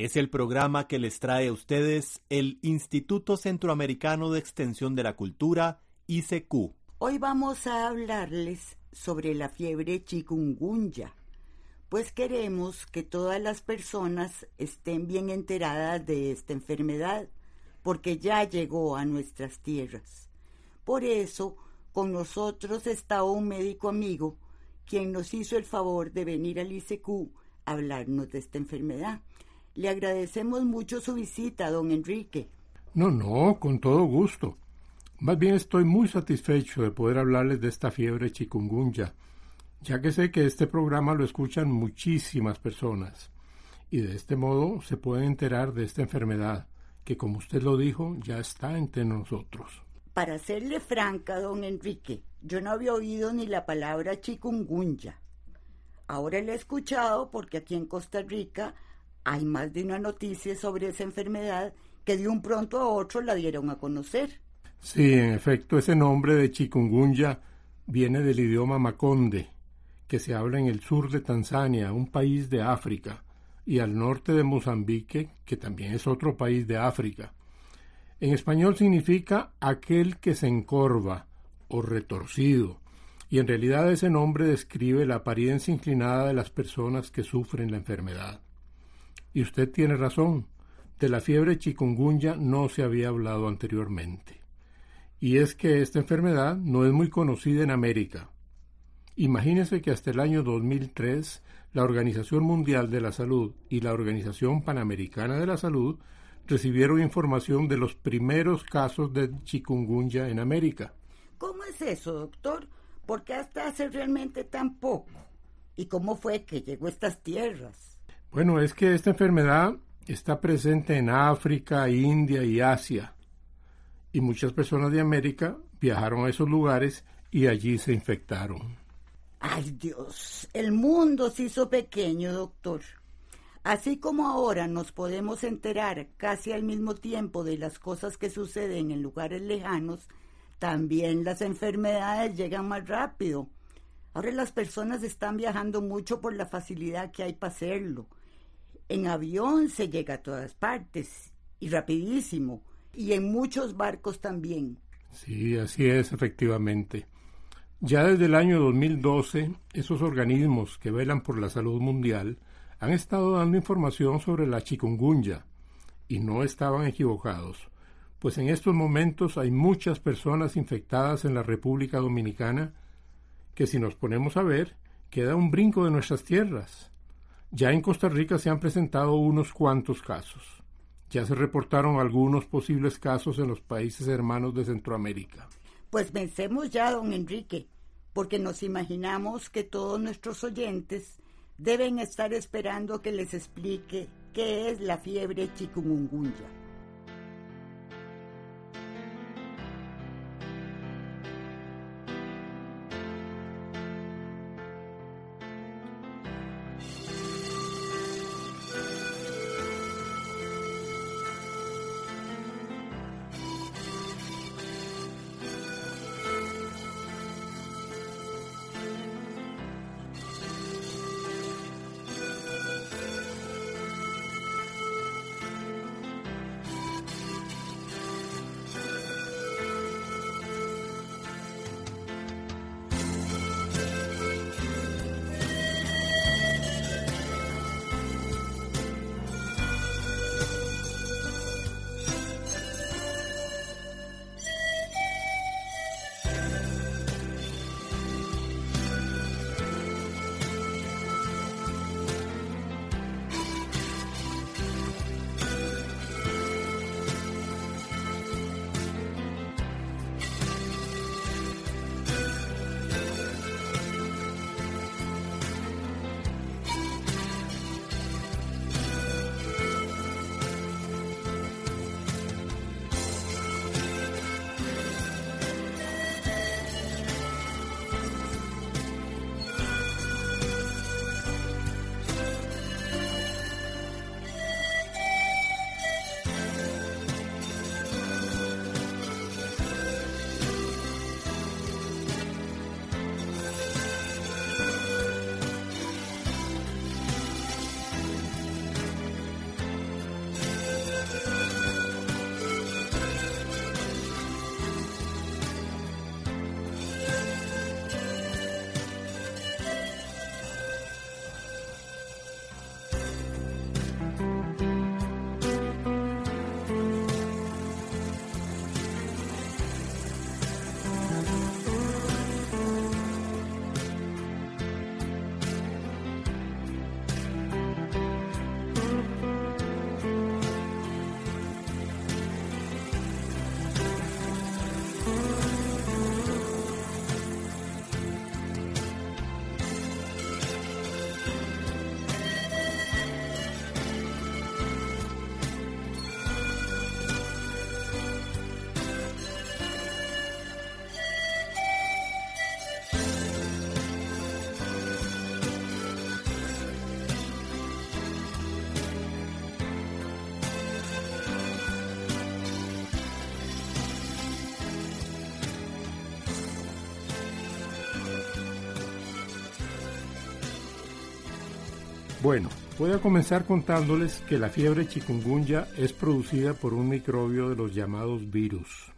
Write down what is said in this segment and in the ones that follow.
Es el programa que les trae a ustedes el Instituto Centroamericano de Extensión de la Cultura, ICQ. Hoy vamos a hablarles sobre la fiebre chikungunya, pues queremos que todas las personas estén bien enteradas de esta enfermedad, porque ya llegó a nuestras tierras. Por eso, con nosotros está un médico amigo, quien nos hizo el favor de venir al ICQ a hablarnos de esta enfermedad. Le agradecemos mucho su visita, don Enrique. No, no, con todo gusto. Más bien estoy muy satisfecho de poder hablarles de esta fiebre chikungunya, ya que sé que este programa lo escuchan muchísimas personas y de este modo se pueden enterar de esta enfermedad, que como usted lo dijo, ya está entre nosotros. Para serle franca, don Enrique, yo no había oído ni la palabra chikungunya. Ahora la he escuchado porque aquí en Costa Rica hay más de una noticia sobre esa enfermedad que de un pronto a otro la dieron a conocer. Sí, en efecto, ese nombre de chikungunya viene del idioma maconde, que se habla en el sur de Tanzania, un país de África, y al norte de Mozambique, que también es otro país de África. En español significa aquel que se encorva o retorcido, y en realidad ese nombre describe la apariencia inclinada de las personas que sufren la enfermedad. Y usted tiene razón, de la fiebre chikungunya no se había hablado anteriormente. Y es que esta enfermedad no es muy conocida en América. Imagínese que hasta el año 2003 la Organización Mundial de la Salud y la Organización Panamericana de la Salud recibieron información de los primeros casos de chikungunya en América. ¿Cómo es eso, doctor? ¿Por qué hasta hace realmente tan poco? ¿Y cómo fue que llegó a estas tierras? Bueno, es que esta enfermedad está presente en África, India y Asia. Y muchas personas de América viajaron a esos lugares y allí se infectaron. Ay Dios, el mundo se hizo pequeño, doctor. Así como ahora nos podemos enterar casi al mismo tiempo de las cosas que suceden en lugares lejanos, también las enfermedades llegan más rápido. Ahora las personas están viajando mucho por la facilidad que hay para hacerlo. En avión se llega a todas partes y rapidísimo, y en muchos barcos también. Sí, así es, efectivamente. Ya desde el año 2012, esos organismos que velan por la salud mundial han estado dando información sobre la chikungunya y no estaban equivocados, pues en estos momentos hay muchas personas infectadas en la República Dominicana que si nos ponemos a ver, queda un brinco de nuestras tierras. Ya en Costa Rica se han presentado unos cuantos casos. Ya se reportaron algunos posibles casos en los países hermanos de Centroamérica. Pues pensemos ya, don Enrique, porque nos imaginamos que todos nuestros oyentes deben estar esperando que les explique qué es la fiebre chikungunya. Bueno, voy a comenzar contándoles que la fiebre chikungunya es producida por un microbio de los llamados virus.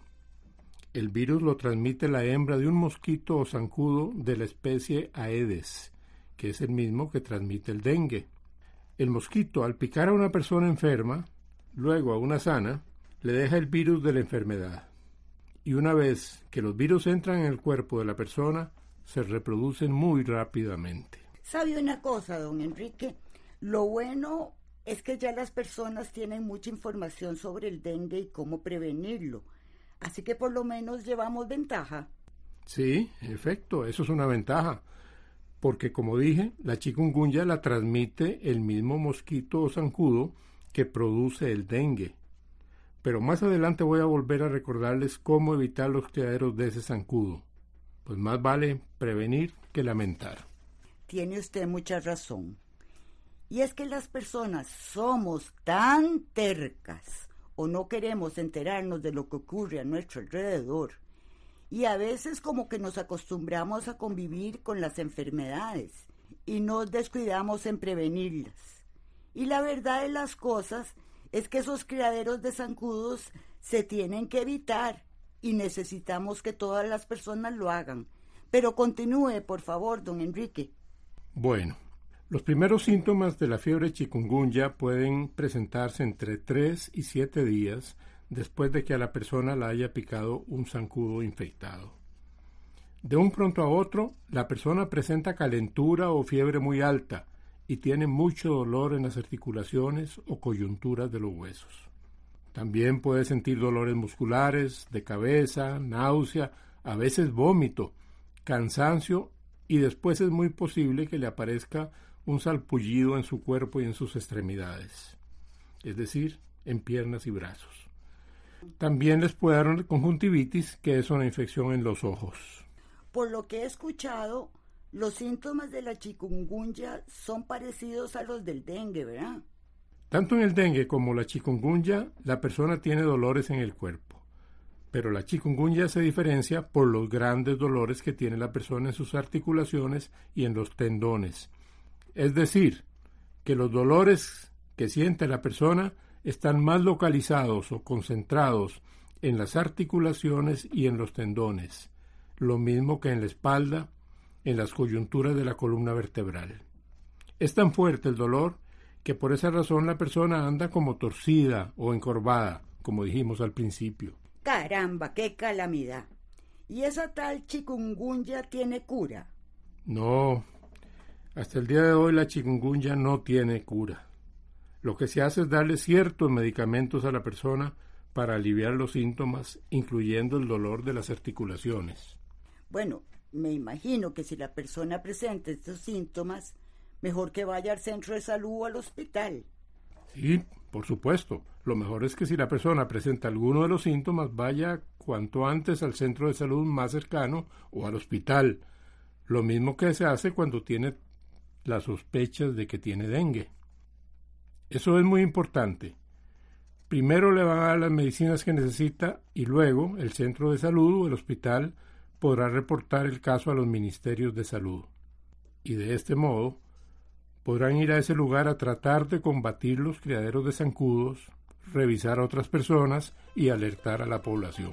El virus lo transmite la hembra de un mosquito o zancudo de la especie Aedes, que es el mismo que transmite el dengue. El mosquito, al picar a una persona enferma, luego a una sana, le deja el virus de la enfermedad. Y una vez que los virus entran en el cuerpo de la persona, se reproducen muy rápidamente. ¿Sabe una cosa, don Enrique? Lo bueno es que ya las personas tienen mucha información sobre el dengue y cómo prevenirlo. Así que por lo menos llevamos ventaja. Sí, efecto, eso es una ventaja. Porque como dije, la chikungunya la transmite el mismo mosquito o zancudo que produce el dengue. Pero más adelante voy a volver a recordarles cómo evitar los criaderos de ese zancudo. Pues más vale prevenir que lamentar. Tiene usted mucha razón. Y es que las personas somos tan tercas o no queremos enterarnos de lo que ocurre a nuestro alrededor. Y a veces como que nos acostumbramos a convivir con las enfermedades y nos descuidamos en prevenirlas. Y la verdad de las cosas es que esos criaderos de zancudos se tienen que evitar y necesitamos que todas las personas lo hagan. Pero continúe, por favor, don Enrique. Bueno, los primeros síntomas de la fiebre chikungunya pueden presentarse entre 3 y 7 días después de que a la persona la haya picado un zancudo infectado. De un pronto a otro, la persona presenta calentura o fiebre muy alta y tiene mucho dolor en las articulaciones o coyunturas de los huesos. También puede sentir dolores musculares, de cabeza, náusea, a veces vómito, cansancio y después es muy posible que le aparezca un salpullido en su cuerpo y en sus extremidades, es decir, en piernas y brazos. También les puede dar conjuntivitis, que es una infección en los ojos. Por lo que he escuchado, los síntomas de la chikungunya son parecidos a los del dengue, ¿verdad? Tanto en el dengue como la chikungunya, la persona tiene dolores en el cuerpo. Pero la chikungunya se diferencia por los grandes dolores que tiene la persona en sus articulaciones y en los tendones, es decir, que los dolores que siente la persona están más localizados o concentrados en las articulaciones y en los tendones, lo mismo que en la espalda, en las coyunturas de la columna vertebral. Es tan fuerte el dolor que por esa razón la persona anda como torcida o encorvada, como dijimos al principio. Caramba, qué calamidad. ¿Y esa tal chikungunya tiene cura? No, hasta el día de hoy la chikungunya no tiene cura. Lo que se hace es darle ciertos medicamentos a la persona para aliviar los síntomas, incluyendo el dolor de las articulaciones. Bueno, me imagino que si la persona presenta estos síntomas, mejor que vaya al centro de salud o al hospital. Sí, por supuesto. Lo mejor es que si la persona presenta alguno de los síntomas, vaya cuanto antes al centro de salud más cercano o al hospital. Lo mismo que se hace cuando tiene las sospechas de que tiene dengue. Eso es muy importante. Primero le van a dar las medicinas que necesita y luego el centro de salud o el hospital podrá reportar el caso a los ministerios de salud. Y de este modo podrán ir a ese lugar a tratar de combatir los criaderos de zancudos, revisar a otras personas y alertar a la población.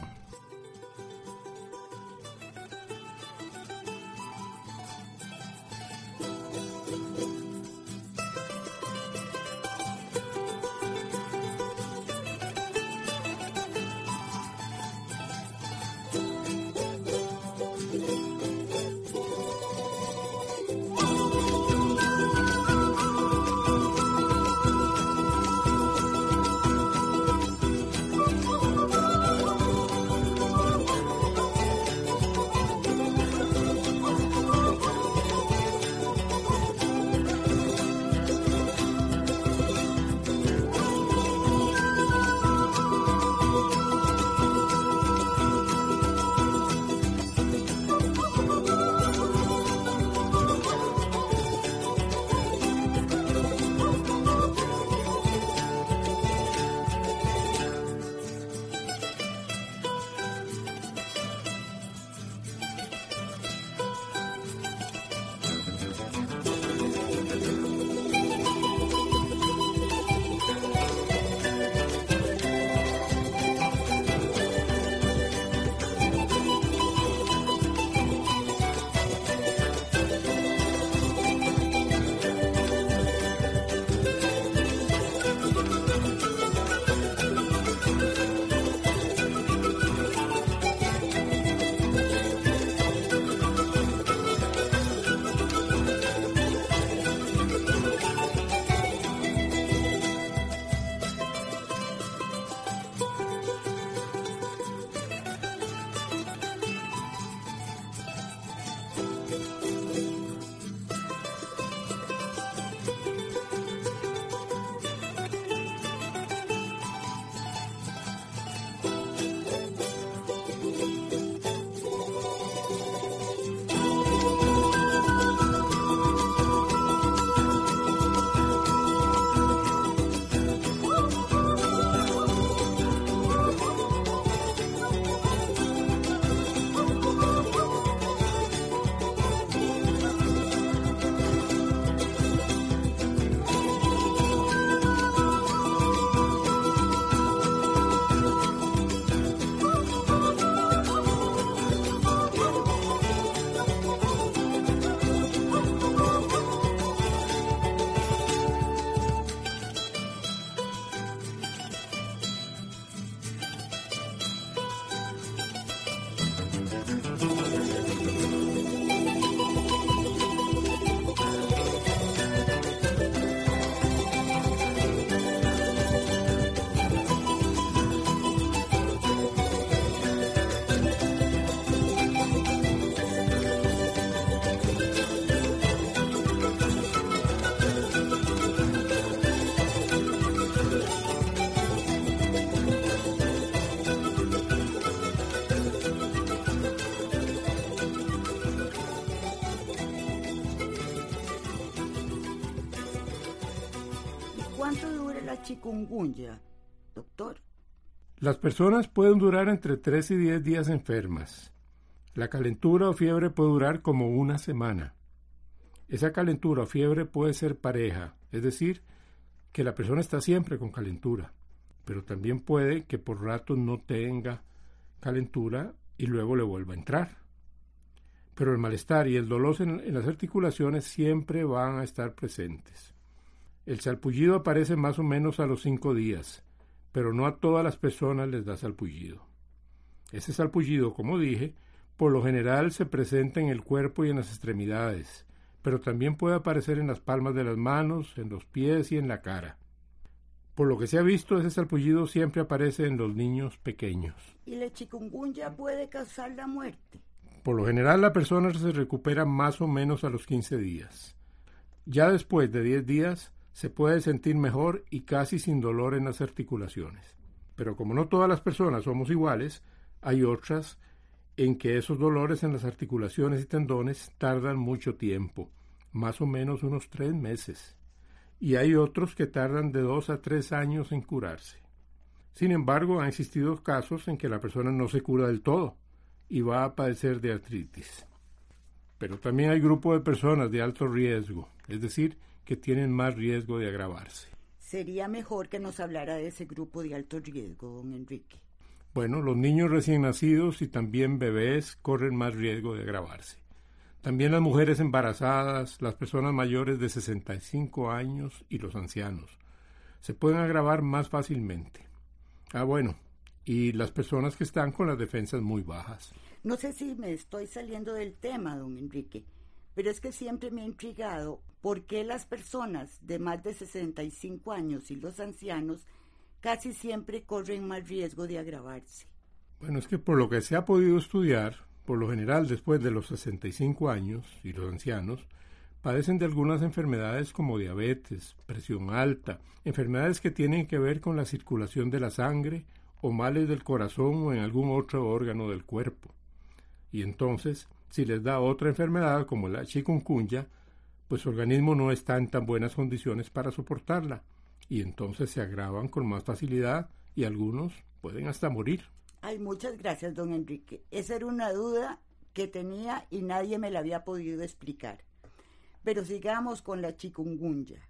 La chikungunya, doctor? Las personas pueden durar entre 3 y 10 días enfermas. La calentura o fiebre puede durar como una semana. Esa calentura o fiebre puede ser pareja, es decir, que la persona está siempre con calentura, pero también puede que por rato no tenga calentura y luego le vuelva a entrar. Pero el malestar y el dolor en las articulaciones siempre van a estar presentes. El salpullido aparece más o menos a los cinco días, pero no a todas las personas les da salpullido. Ese salpullido, como dije, por lo general se presenta en el cuerpo y en las extremidades, pero también puede aparecer en las palmas de las manos, en los pies y en la cara. Por lo que se ha visto, ese salpullido siempre aparece en los niños pequeños. ¿Y la chikungunya puede causar la muerte? Por lo general, la persona se recupera más o menos a los 15 días. Ya después de 10 días, se puede sentir mejor y casi sin dolor en las articulaciones. Pero como no todas las personas somos iguales, hay otras en que esos dolores en las articulaciones y tendones tardan mucho tiempo, más o menos unos tres meses, y hay otros que tardan de dos a tres años en curarse. Sin embargo, han existido casos en que la persona no se cura del todo y va a padecer de artritis. Pero también hay grupos de personas de alto riesgo, es decir, que tienen más riesgo de agravarse. Sería mejor que nos hablara de ese grupo de alto riesgo, don Enrique. Bueno, los niños recién nacidos y también bebés corren más riesgo de agravarse. También las mujeres embarazadas, las personas mayores de 65 años y los ancianos. Se pueden agravar más fácilmente. Ah, bueno, y las personas que están con las defensas muy bajas. No sé si me estoy saliendo del tema, don Enrique, pero es que siempre me ha intrigado por qué las personas de más de 65 años y los ancianos casi siempre corren más riesgo de agravarse. Bueno, es que por lo que se ha podido estudiar, por lo general después de los 65 años y los ancianos, padecen de algunas enfermedades como diabetes, presión alta, enfermedades que tienen que ver con la circulación de la sangre o males del corazón o en algún otro órgano del cuerpo. Y entonces, si les da otra enfermedad como la chikungunya, pues su organismo no está en tan buenas condiciones para soportarla y entonces se agravan con más facilidad y algunos pueden hasta morir. Ay, muchas gracias, don Enrique. Esa era una duda que tenía y nadie me la había podido explicar. Pero sigamos con la chikungunya.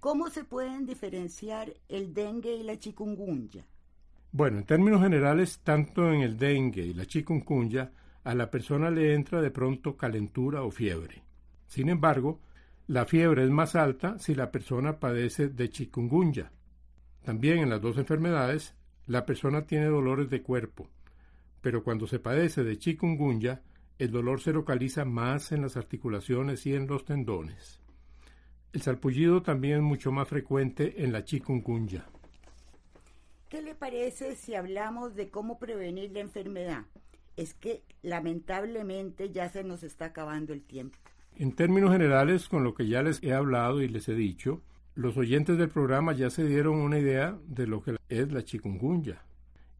¿Cómo se pueden diferenciar el dengue y la chikungunya? Bueno, en términos generales, tanto en el dengue y la chikungunya, a la persona le entra de pronto calentura o fiebre. Sin embargo, la fiebre es más alta si la persona padece de chikungunya. También en las dos enfermedades, la persona tiene dolores de cuerpo, pero cuando se padece de chikungunya, el dolor se localiza más en las articulaciones y en los tendones. El salpullido también es mucho más frecuente en la chikungunya. ¿Qué le parece si hablamos de cómo prevenir la enfermedad? Es que lamentablemente ya se nos está acabando el tiempo. En términos generales, con lo que ya les he hablado y les he dicho, los oyentes del programa ya se dieron una idea de lo que es la chikungunya.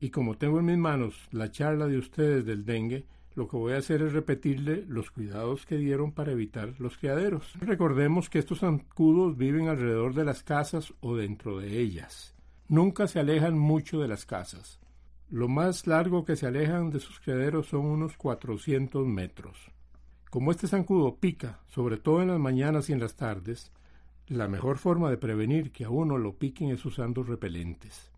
Y como tengo en mis manos la charla de ustedes del dengue, lo que voy a hacer es repetirle los cuidados que dieron para evitar los criaderos. Recordemos que estos zancudos viven alrededor de las casas o dentro de ellas. Nunca se alejan mucho de las casas. Lo más largo que se alejan de sus criaderos son unos 400 metros. Como este zancudo pica, sobre todo en las mañanas y en las tardes, la mejor forma de prevenir que a uno lo piquen es usando repelentes.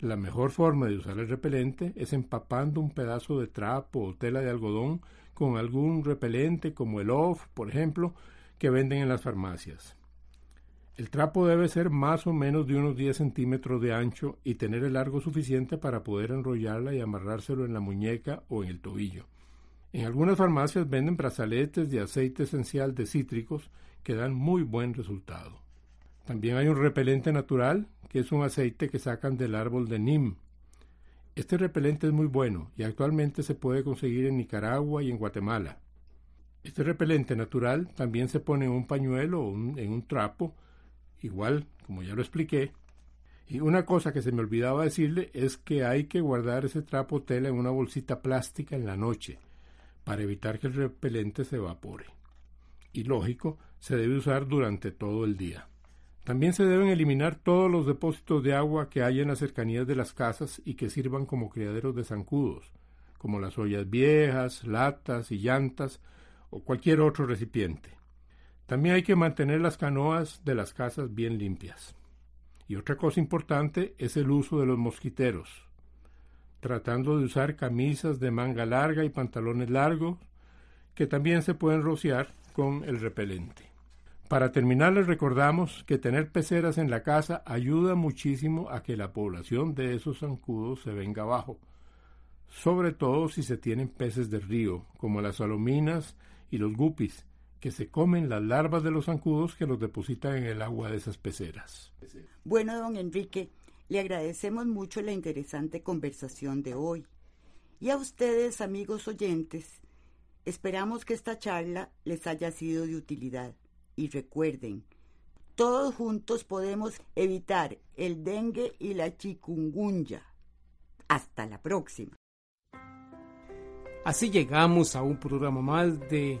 La mejor forma de usar el repelente es empapando un pedazo de trapo o tela de algodón con algún repelente como el OFF, por ejemplo, que venden en las farmacias. El trapo debe ser más o menos de unos 10 centímetros de ancho y tener el largo suficiente para poder enrollarla y amarrárselo en la muñeca o en el tobillo. En algunas farmacias venden brazaletes de aceite esencial de cítricos que dan muy buen resultado. También hay un repelente natural, que es un aceite que sacan del árbol de Nim. Este repelente es muy bueno y actualmente se puede conseguir en Nicaragua y en Guatemala. Este repelente natural también se pone en un pañuelo o en un trapo, igual como ya lo expliqué. Y una cosa que se me olvidaba decirle es que hay que guardar ese trapo tela en una bolsita plástica en la noche, para evitar que el repelente se evapore. Y lógico, se debe usar durante todo el día. También se deben eliminar todos los depósitos de agua que hay en las cercanías de las casas y que sirvan como criaderos de zancudos, como las ollas viejas, latas y llantas o cualquier otro recipiente. También hay que mantener las canoas de las casas bien limpias. Y otra cosa importante es el uso de los mosquiteros, tratando de usar camisas de manga larga y pantalones largos, que también se pueden rociar con el repelente. Para terminar, les recordamos que tener peceras en la casa ayuda muchísimo a que la población de esos zancudos se venga abajo, sobre todo si se tienen peces de río, como las salominas y los guppies, que se comen las larvas de los zancudos que los depositan en el agua de esas peceras. Bueno, don Enrique, le agradecemos mucho la interesante conversación de hoy. Y a ustedes, amigos oyentes, esperamos que esta charla les haya sido de utilidad. Y recuerden, todos juntos podemos evitar el dengue y la chikungunya. Hasta la próxima. Así llegamos a un programa más de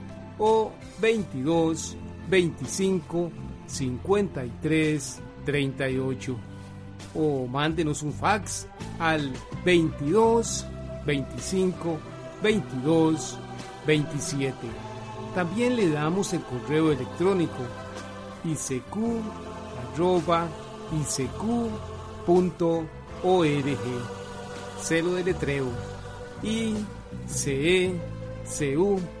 o 22 25 53 38 o mándenos un fax al 22 25 22 27. También le damos el correo electrónico isq Celo de letreo i c e